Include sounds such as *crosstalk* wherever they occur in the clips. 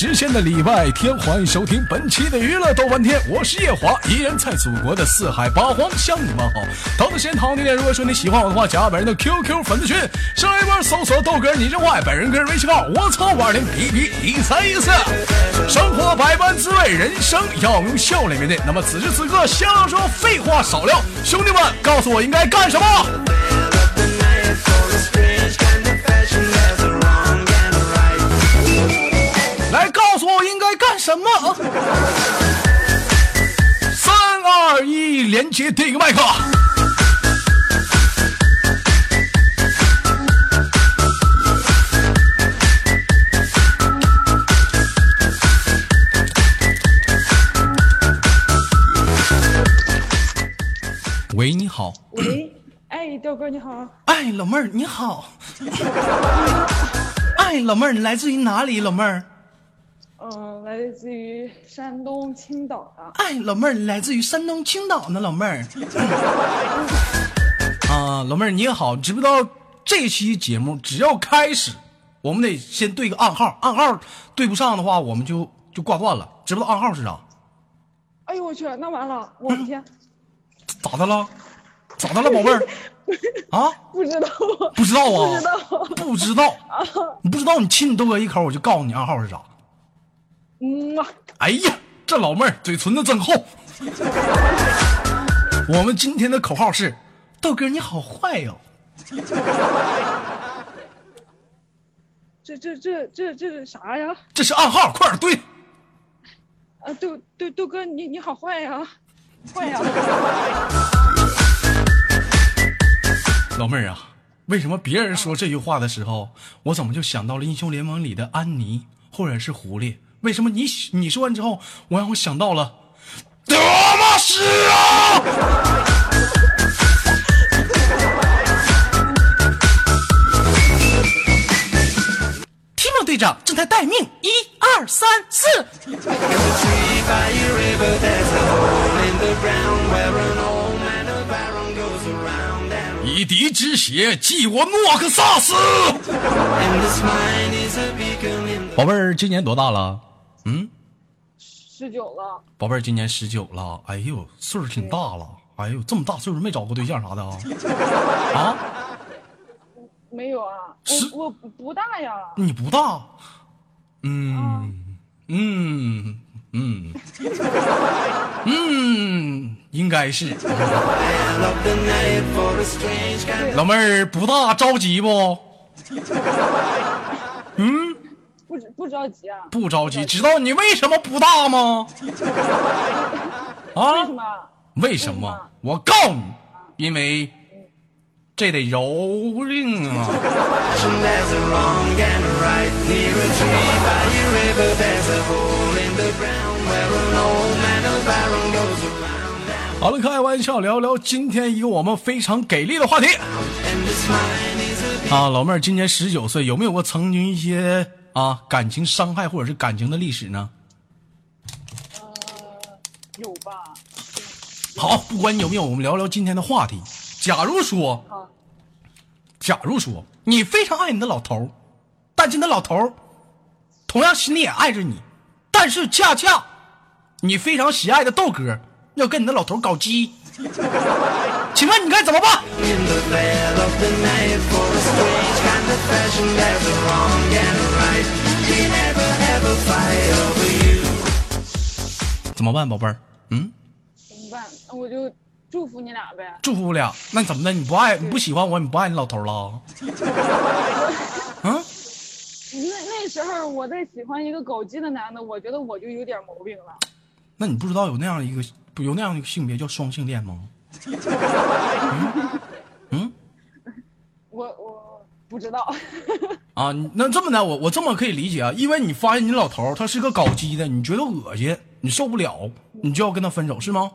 时间的礼拜天，欢迎收听本期的娱乐豆瓣天，我是夜华，依然在祖国的四海八荒向你们好。同时间同地点，如果说你喜欢我的话，加本人的 QQ 粉丝群，上一波搜索豆哥你真坏，本人个人微信号我操五二零 B B 一三一四。生活百般滋味，人生要用笑脸面对。那么此时此刻，想说废话少聊，兄弟们，告诉我应该干什么？来告诉我应该干什么？三二一，连接第一个麦克。喂，你好。喂，哎，豆哥你好。哎，老妹儿你好。哎，老妹儿，你来自于哪里？老妹儿。嗯，来自于山东青岛的。哎，老妹儿，你来自于山东青岛呢，老妹儿。*laughs* 啊，老妹儿你好，知不知道这期节目只要开始，我们得先对个暗号，暗号对不上的话，我们就就挂断了。知不知道暗号是啥？哎呦我去，那完了，我的天！*laughs* 咋的了？咋的了，宝贝儿？*laughs* 啊？不知道。不知道啊？不知道。不知道。你不知道，你亲你豆哥一口，我就告诉你暗号是啥。嗯啊。哎呀，这老妹儿嘴唇子真厚。*laughs* 我们今天的口号是：豆哥你好坏 *laughs* 哟。这这这这这是啥呀？这是暗号，快点对。啊，豆豆豆哥你你好坏呀，坏呀。*laughs* 老妹儿啊，为什么别人说这句话的时候，我怎么就想到了英雄联盟里的安妮或者是狐狸？为什么你你说完之后，我让我想到了德玛西亚？提莫队长正在待命，一二三四。以敌之血祭我诺克萨斯。宝贝儿，今年多大了？嗯，十九了。宝贝儿，今年十九了。哎呦，岁数挺大了。哎呦，这么大岁数没找过对象啥的啊？*laughs* 啊？没有啊，我我不大呀。你不大？嗯嗯嗯嗯，应该是。老妹儿不大着急不？嗯，不不着急啊。不着急，知道你为什么不大吗？*laughs* 啊？为什么？为什么？我告诉你，因为这得蹂躏啊。好了，开玩笑，聊聊今天一个我们非常给力的话题。啊，老妹儿今年十九岁，有没有过曾经一些啊感情伤害或者是感情的历史呢？呃，有吧。好，不管你有没有，我们聊聊今天的话题。假如说，假如说你非常爱你的老头儿，但是你的老头儿同样心里也爱着你，但是恰恰你非常喜爱的豆哥要跟你的老头儿搞基，请问你该怎么办？怎么办，宝贝儿？嗯，怎么办？那我就祝福你俩呗。祝福俩？那怎么的？你不爱你不喜欢我，你不爱你老头了？*laughs* 嗯？那那时候我在喜欢一个搞基的男的，我觉得我就有点毛病了。那你不知道有那样一个有那样一个性别叫双性恋吗？*laughs* 嗯？我我不知道。*laughs* 啊，那这么的，我我这么可以理解啊，因为你发现你老头他是个搞基的，你觉得恶心，你受不了，你就要跟他分手，是吗？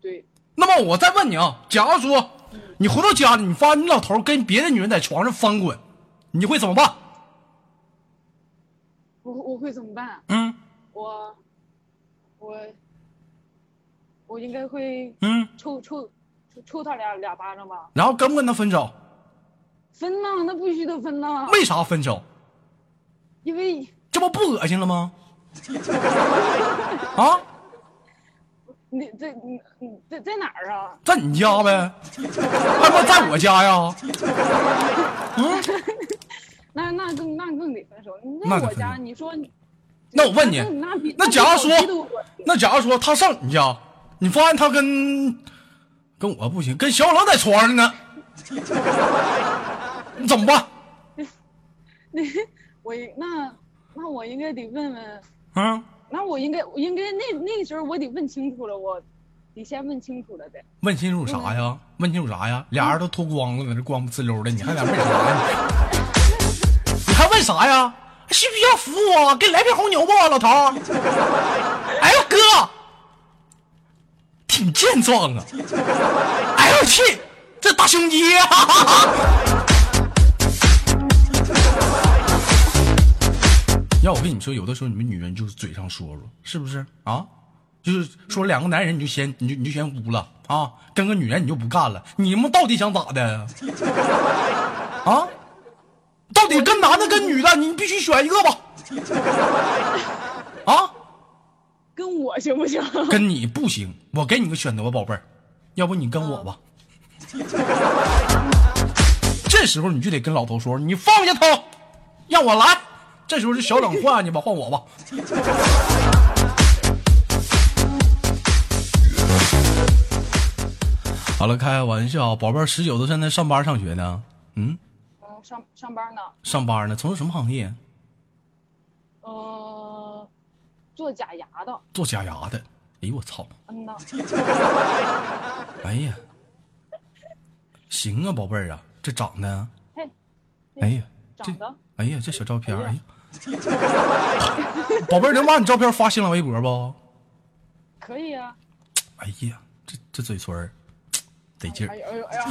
对。那么我再问你啊，假如说你回到家里，你发现你老头跟别的女人在床上翻滚，你会怎么办？我我会怎么办？嗯我我我应该会嗯，抽抽抽抽他俩俩巴掌吧？然后跟不跟他分手？分呐，那必须得分呐。为啥分手？因为这不不恶心了吗？啊，*laughs* 你这你你在在哪儿啊？在你家呗，还不在我家呀？嗯 *laughs* 那那更那更得分手。你那我家，你说，那我问你那假如说那假如说他上你家，你发现他跟跟我不行，跟小冷在床上呢，你怎么办？*laughs* 那我应那那我应该得问问，啊？那我应该我应该那那时候我得问清楚了，我得先问清楚了得。问清楚啥呀？问清楚啥呀？俩人都脱光了，搁这光不呲溜的，你还在问啥呀？*laughs* 你还问啥呀？需不需要服务啊？给你来瓶红牛吧，老头？哎呦健壮啊！哎呦我去，这大胸肌呀、*laughs* 要我跟你说，有的时候你们女人就是嘴上说说，是不是啊？就是说两个男人你就先你就你就先污了啊，跟个女人你就不干了，你们到底想咋的？啊？到底跟男的跟女的，你必须选一个吧？啊？跟我行不行？跟你不行，我给你个选择吧，宝贝儿，要不你跟我吧。这时候你就得跟老头说，你放下他，让我来。这时候是小冷换你吧，换我吧。*laughs* 好了，开个玩笑，宝贝儿，十九都现在上班上学呢，嗯，嗯，上上班呢，上班呢，从事什么行业？呃，做假牙的，做假牙的。哎呦我操！*laughs* 嗯呐，哎呀，行啊，宝贝儿啊，这长得，嘿，哎呀，这哎呀，这小照片儿，哎哎呀呀，宝贝儿，能把你照片发新浪微博不？可以啊。哎呀，这这嘴唇儿得劲儿哎。呦哎呦哎呀，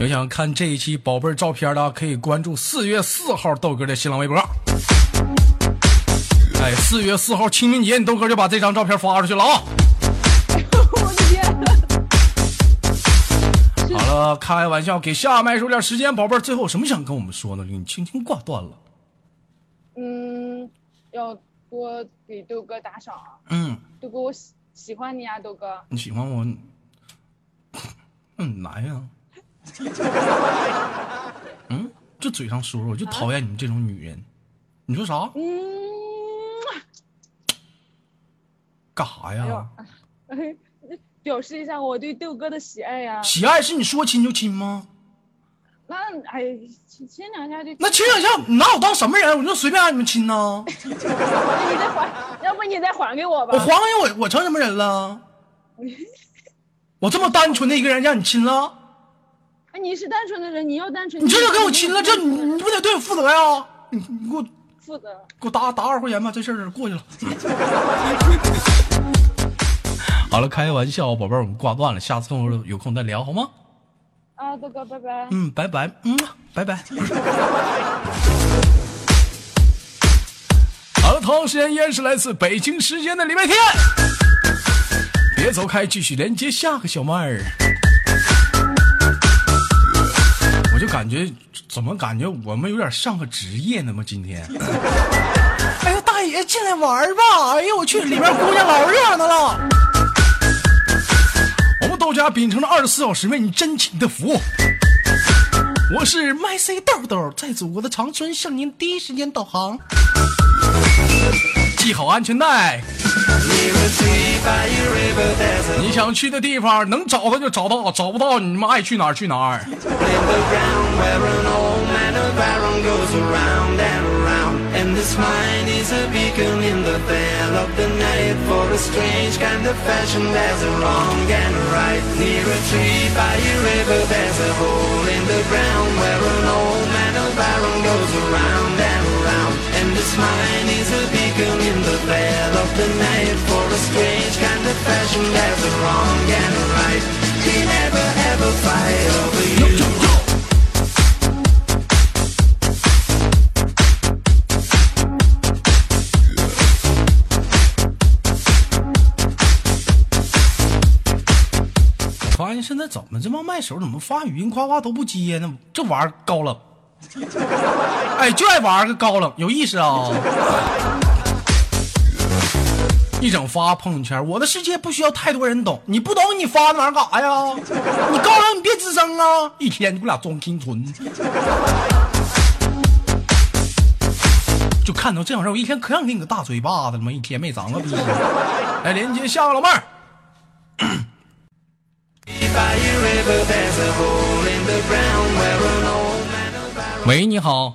有想看这一期宝贝儿照片的，可以关注四月四号豆哥的新浪微博。哎，四月四号清明节，你豆哥就把这张照片发出去了啊！*laughs* 我的天！好了，开玩笑，给下麦说点时间，宝贝儿，最后有什么想跟我们说呢？你轻轻挂断了。嗯，要多给豆哥打赏啊！嗯，豆哥，我喜喜欢你啊，豆哥。你喜欢我？*laughs* 嗯，来呀、*laughs* 嗯，就嘴上说说，我就讨厌你们这种女人。你说啥？嗯，干啥呀？*laughs* 表示一下我对豆哥的喜爱呀、喜爱是你说亲就亲吗？那哎，亲亲两下就。那亲两下，你拿我当什么人？我就随便让你们亲呢？*laughs* 那你再还，要不你再还给我吧。我还给我，我成什么人了？*laughs* 我这么单纯的一个人让你亲了？哎，你是单纯的人，你要单纯。你这就给我亲了，这你你不得对我负责呀？你你给我负责。给我打打二十块钱吧，这事儿过去了。好了，开个玩笑，宝贝儿，我们挂断了，下次空有空再聊好吗？啊，豆哥，拜拜。嗯，拜拜，嗯，拜拜。*laughs* 好了，同样时间依然是来自北京时间的礼拜天，别走开，继续连接下个小妹儿。我就感觉，怎么感觉我们有点上个职业呢吗？今天。哎呀，大爷进来玩儿吧！哎呦我去，里面姑娘老热闹了。到家秉承着二十四小时为你真情的服务。我是麦 C 豆豆，在祖国的长春向您第一时间导航。系好安全带。你想去的地方能找到就找到，找不到你们爱去哪儿去哪儿。And this mine is a beacon in the veil of the night for a strange kind of fashion. There's a wrong and a right. Near a tree by a river, there's a hole in the ground where an old man of iron goes around and around. And this mine is a beacon in the veil of the night for a strange kind of fashion. There's a wrong and a right. He never ever fight over you. 怎么这帮麦手怎么发语音夸夸都不接呢？这玩儿高冷 *laughs* 哎，就爱玩个高冷，有意思啊！一整发朋友圈，我的世界不需要太多人懂，你不懂你发那玩意儿干啥呀？你高冷你别吱声啊！一天你给我俩装清纯，就看到这种事儿，我一天可想给你个大嘴巴子了吗？一天没长个逼。来连接下个老妹儿，喂，你好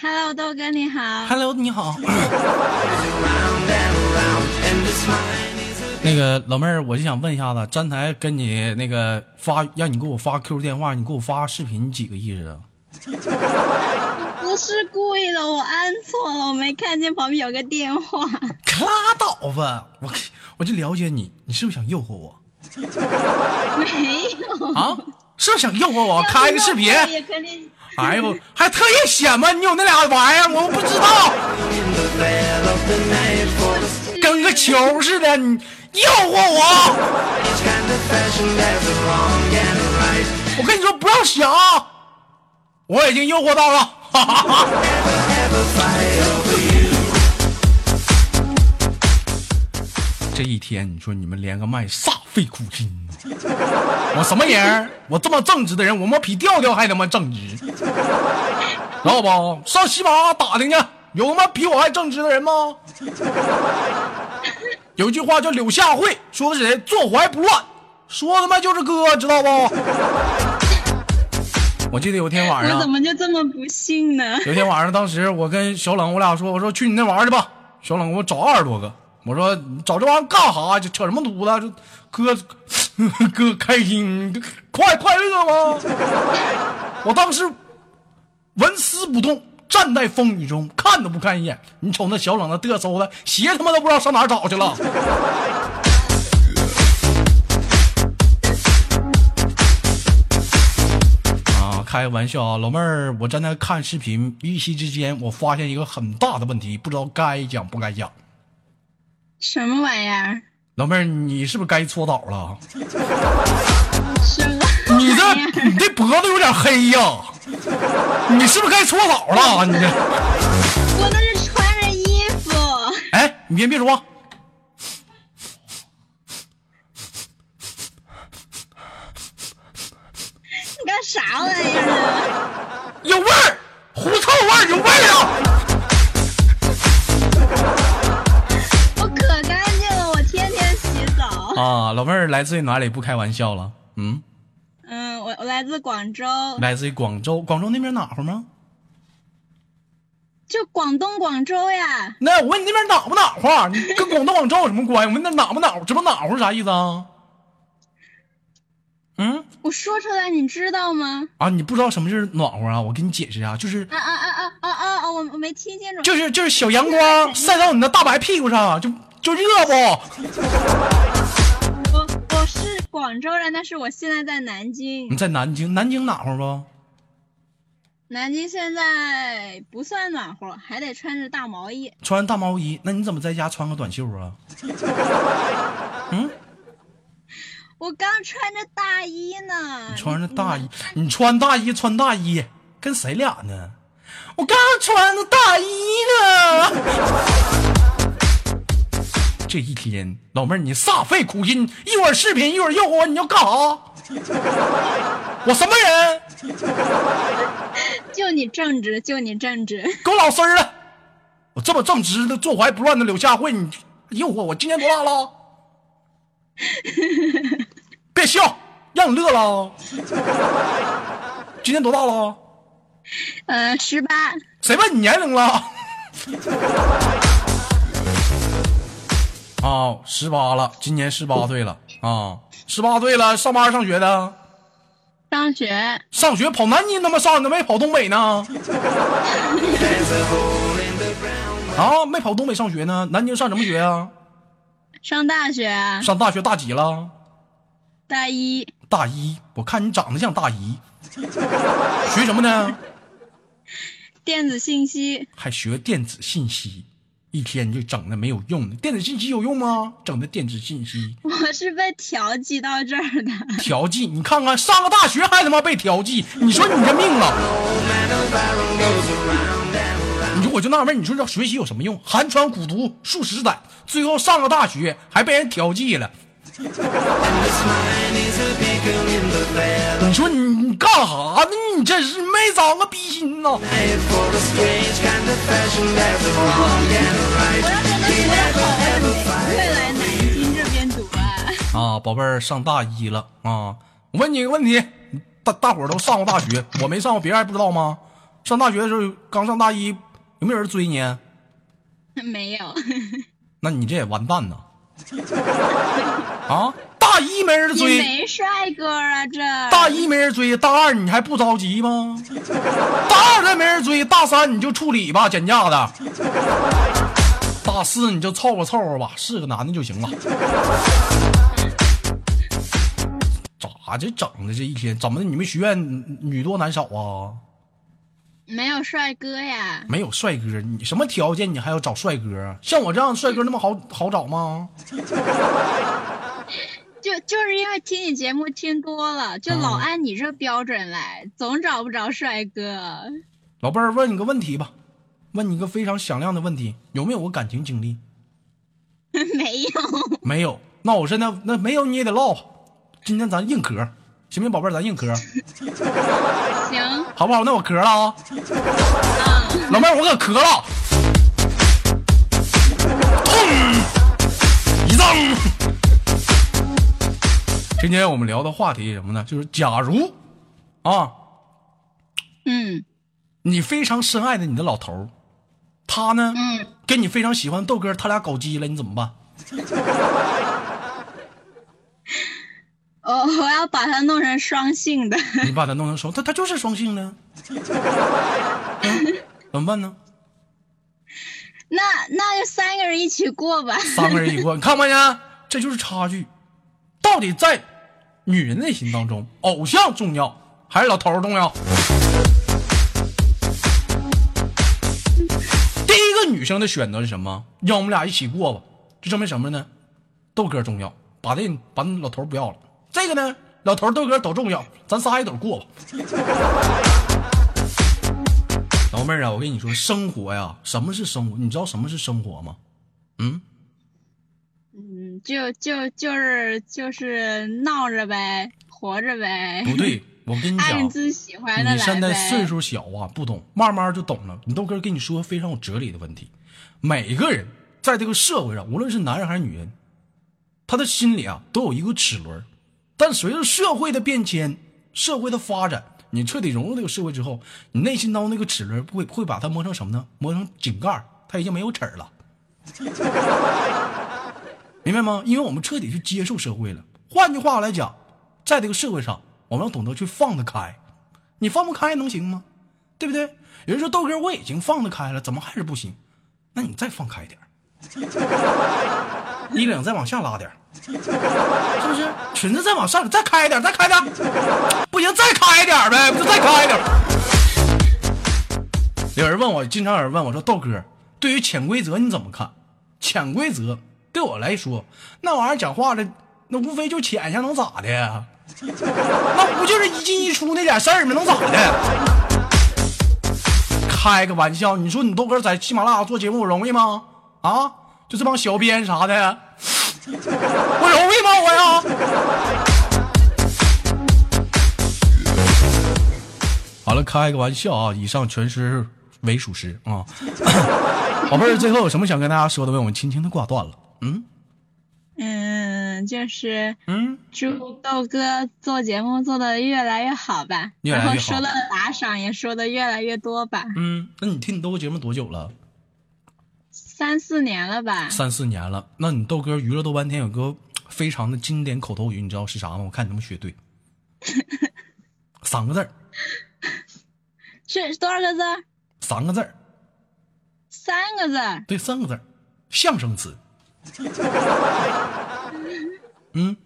Hello，豆哥你好。，Hello，你好。*laughs* 那个老妹儿，我就想问一下子，站台跟你那个发，让你给我发 QQ 电话，你给我发视频，你几个意思啊？*laughs* 不是故意的，我按错了，我没看见旁边有个电话。*laughs* 拉倒吧，我我就了解你，你是不是想诱惑我没有啊，是不想诱惑我开个视频。哎呦，还特意显摆你有那俩玩意儿，我不知道跟个球似的。你诱惑我，我跟你说，不要想我已经诱惑到了。这一天，你说你们连个麦煞费苦心。*laughs* 我什么人？我这么正直的人，我妈比调调还他妈正直，知道不？上喜马打听去，有他妈比我还正直的人吗？*laughs* 有一句话叫柳下惠，说的是谁？坐怀不乱，说他妈就是哥，知道不？*laughs* 我记得有天晚上我怎，么就这么不信呢？有天晚上，当时我跟小冷我俩说，我说去你那玩去吧。小冷给我找二十多个，我说找这玩意干啥？就扯什么犊子？这哥哥开心快快乐吗？我当时纹丝不动，站在风雨中，看都不看一眼。你瞅那小冷那嘚瑟的，鞋他妈都不知道上哪找去了。啊，开个玩笑啊，老妹儿，我正在看视频，一夕之间我发现一个很大的问题，不知道该讲不该讲。什么玩意儿？老妹儿，你是不是该搓澡了？什么？你这你这脖子有点黑呀，你是不是该搓澡了？你这，我那是穿着衣服。哎，你别别说话，你干啥玩意儿啊？有味儿，狐臭味儿，有味儿啊！啊，老妹儿来自于哪里？不开玩笑了，嗯，嗯，我我来自广州，来自于广州，广州那边暖和吗？就广东广州呀。那我问你那边暖不暖和？你跟广东广州有什么关系？我问那暖不暖和？这不哪乎是啥意思啊？嗯我说出来你知道吗？啊，你不知道什么是暖和啊？我给你解释啊，就是啊啊啊啊啊啊啊！我我没听清楚。就是就是小阳光 *laughs* 晒到你的大白屁股上，就就热不？广州人，但是我现在在南京你。在南京，南京暖和不？南京现在不算暖和，还得穿着大毛衣。穿大毛衣，那你怎么在家穿个短袖啊？*laughs* 嗯我刚穿着大衣呢。你穿着大衣，你穿大衣穿大衣，跟谁俩呢？我刚穿着大衣呢。这一天，老妹儿你煞费苦心，一会儿视频，一会儿诱惑我，你要干啥？*laughs* 我什么人？就你正直，就你正直。给我老实儿了！我这么正直的、坐怀不乱的柳下惠，你诱惑我？今年多大了？*laughs* 别笑，让你乐了。今年多大了？嗯、十八。谁问你年龄了？*laughs* 啊，十八了，今年十八岁了啊，十八岁了，上班上学的，上学上学跑南京他妈上的，没跑东北呢。*laughs* 啊，没跑东北上学呢，南京上什么学啊？上大学啊，上大学大几了？大一大一。我看你长得像大一，学什么呢？电子信息。还学电子信息。一天就整的没有用的。电子信息有用吗？整的电子信息我是被调剂到这儿的。调剂，你看看上个大学还他妈被调剂，你说你这命啊.你说我就纳闷，你说这学习有什么用？寒窗苦读数十载，最后上个大学还被人调剂了。*laughs* 你说你你干啥呢？你这是没长个逼心呐？啊，宝贝儿上大一了啊！我问你个问题，大大伙儿都上过大学，我没上过，别人还不知道吗？上大学的时候，刚上大一，有没有人追你？没有，*laughs* 那你这也完蛋呐！*laughs* 啊，大一没人你追，没帅哥啊？这大一没人追，大二你还不着急吗？*laughs* 大二再没人追，大三你就处理吧，减价的。大四你就凑合凑合吧，是个男的就行了。咋这整的？这一天怎么的？你们学院女多男少啊？没有帅哥呀？没有帅哥，你什么条件你还要找帅哥啊？像我这样的帅哥那么好 *laughs* 好找吗？*laughs* 就就是因为听你节目听多了，就老按你这标准来，总找不着帅哥。老妹儿问你个问题吧，问你个非常响亮的问题，有没有过感情经历？*laughs* 没有，没有，那我说那那没有你也得唠。今天咱硬壳，行不行，宝贝儿？咱硬壳，行，好不好？那我咳了啊，老妹儿，我可咳了，痛，一脏。今天我们聊的话题是什么呢？就是假如啊，嗯你非常深爱的你的老头儿，他呢，嗯，跟你非常喜欢豆哥，他俩搞基了，你怎么办？我我要把它弄成双性的，你把它弄成双，它它就是双性的，嗯，怎么办呢？*laughs* 那那就三个人一起过吧。三个人一起过，你看没见？这就是差距。到底在女人内心当中，偶像重要还是老头重要？第一个女生的选择是什么？让我们俩一起过吧，这证明什么呢？豆哥重要，把这把那老头不要了。这个呢，老头儿豆哥都重要，咱仨一斗过吧。*laughs* 老妹儿啊，我跟你说，生活呀，什么是生活？你知道什么是生活吗？嗯，嗯，就就就是就是闹着呗，活着呗，不对，*laughs* 我跟你讲，自己喜欢的你现在岁数小啊，不懂，慢慢就懂了。你豆哥跟你说非常有哲理的问题，每个人在这个社会上，无论是男人还是女人，他的心里啊都有一个齿轮，但随着社会的变迁、社会的发展，你彻底融入这个社会之后，你内心当中那个齿轮会会把它磨成什么呢？磨成井盖，它已经没有齿了。*laughs* 明白吗？因为我们彻底去接受社会了。换句话来讲，在这个社会上，我们要懂得去放得开。你放不开能行吗？对不对？有人说豆哥我已经放得开了，怎么还是不行？那你再放开点衣领再往下拉点 *laughs* 是不是？裙子再往上，再开一点，再开点，不行，再开一点呗，就再开一点。有人问我，经常有人问我说：“豆哥，对于潜规则你怎么看？”潜规则对我来说，那玩意儿讲话的，那无非就潜一下，能咋的呀？*laughs* 那不就是一进一出那点事儿吗？能咋的？开个玩笑，你说你豆哥在喜马拉雅做节目容易吗？啊，就这帮小编啥的，*laughs* 我容易吗？我呀。*laughs* 好了，开个玩笑啊！以上全是伪属实啊。*laughs* 宝贝儿，最后有什么想跟大家说的？为我们轻轻的挂断了。嗯嗯，就是嗯，祝豆哥做节目做的越来越好吧，越来越好然后收到的打赏也收的越来越多吧，嗯，那你听你豆哥节目多久了？三四年了吧？三四年了。那你豆哥娱乐豆半天有个非常的经典口头语，你知道是啥吗？我看你能不能学对。*laughs* 三个字儿，是多少个字儿？三个字儿，三个字儿。对，三个字儿，象声词。嗯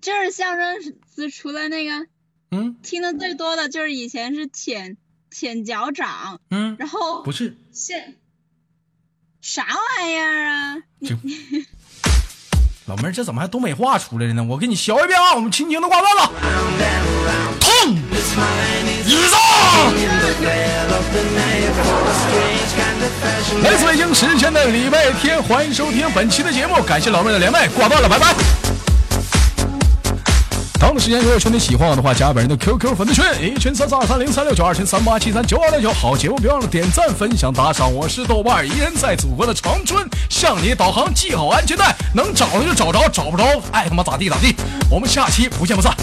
就是相声词，除了那个嗯听的最多的就是以前是舔舔脚掌，嗯，然后不是，现啥玩意儿啊？老妹儿，这怎么还东北话出来了呢？我给你学一遍啊！我们轻轻的挂断了，痛，来自北京时间的礼拜天，欢迎收听本期的节目，感谢老妹的连麦，挂断了，拜拜。同样的时间，如果兄弟喜欢我的话，加本人的 QQ 粉丝群，一群三四二三零三六九，二群三八七三九二六九。好节目，别忘了点赞、分享、打赏。我是豆瓣儿，一人在祖国的长春向你导航，系好安全带，能找着就找着，找不着，爱他妈咋地咋地。我们下期不见不散。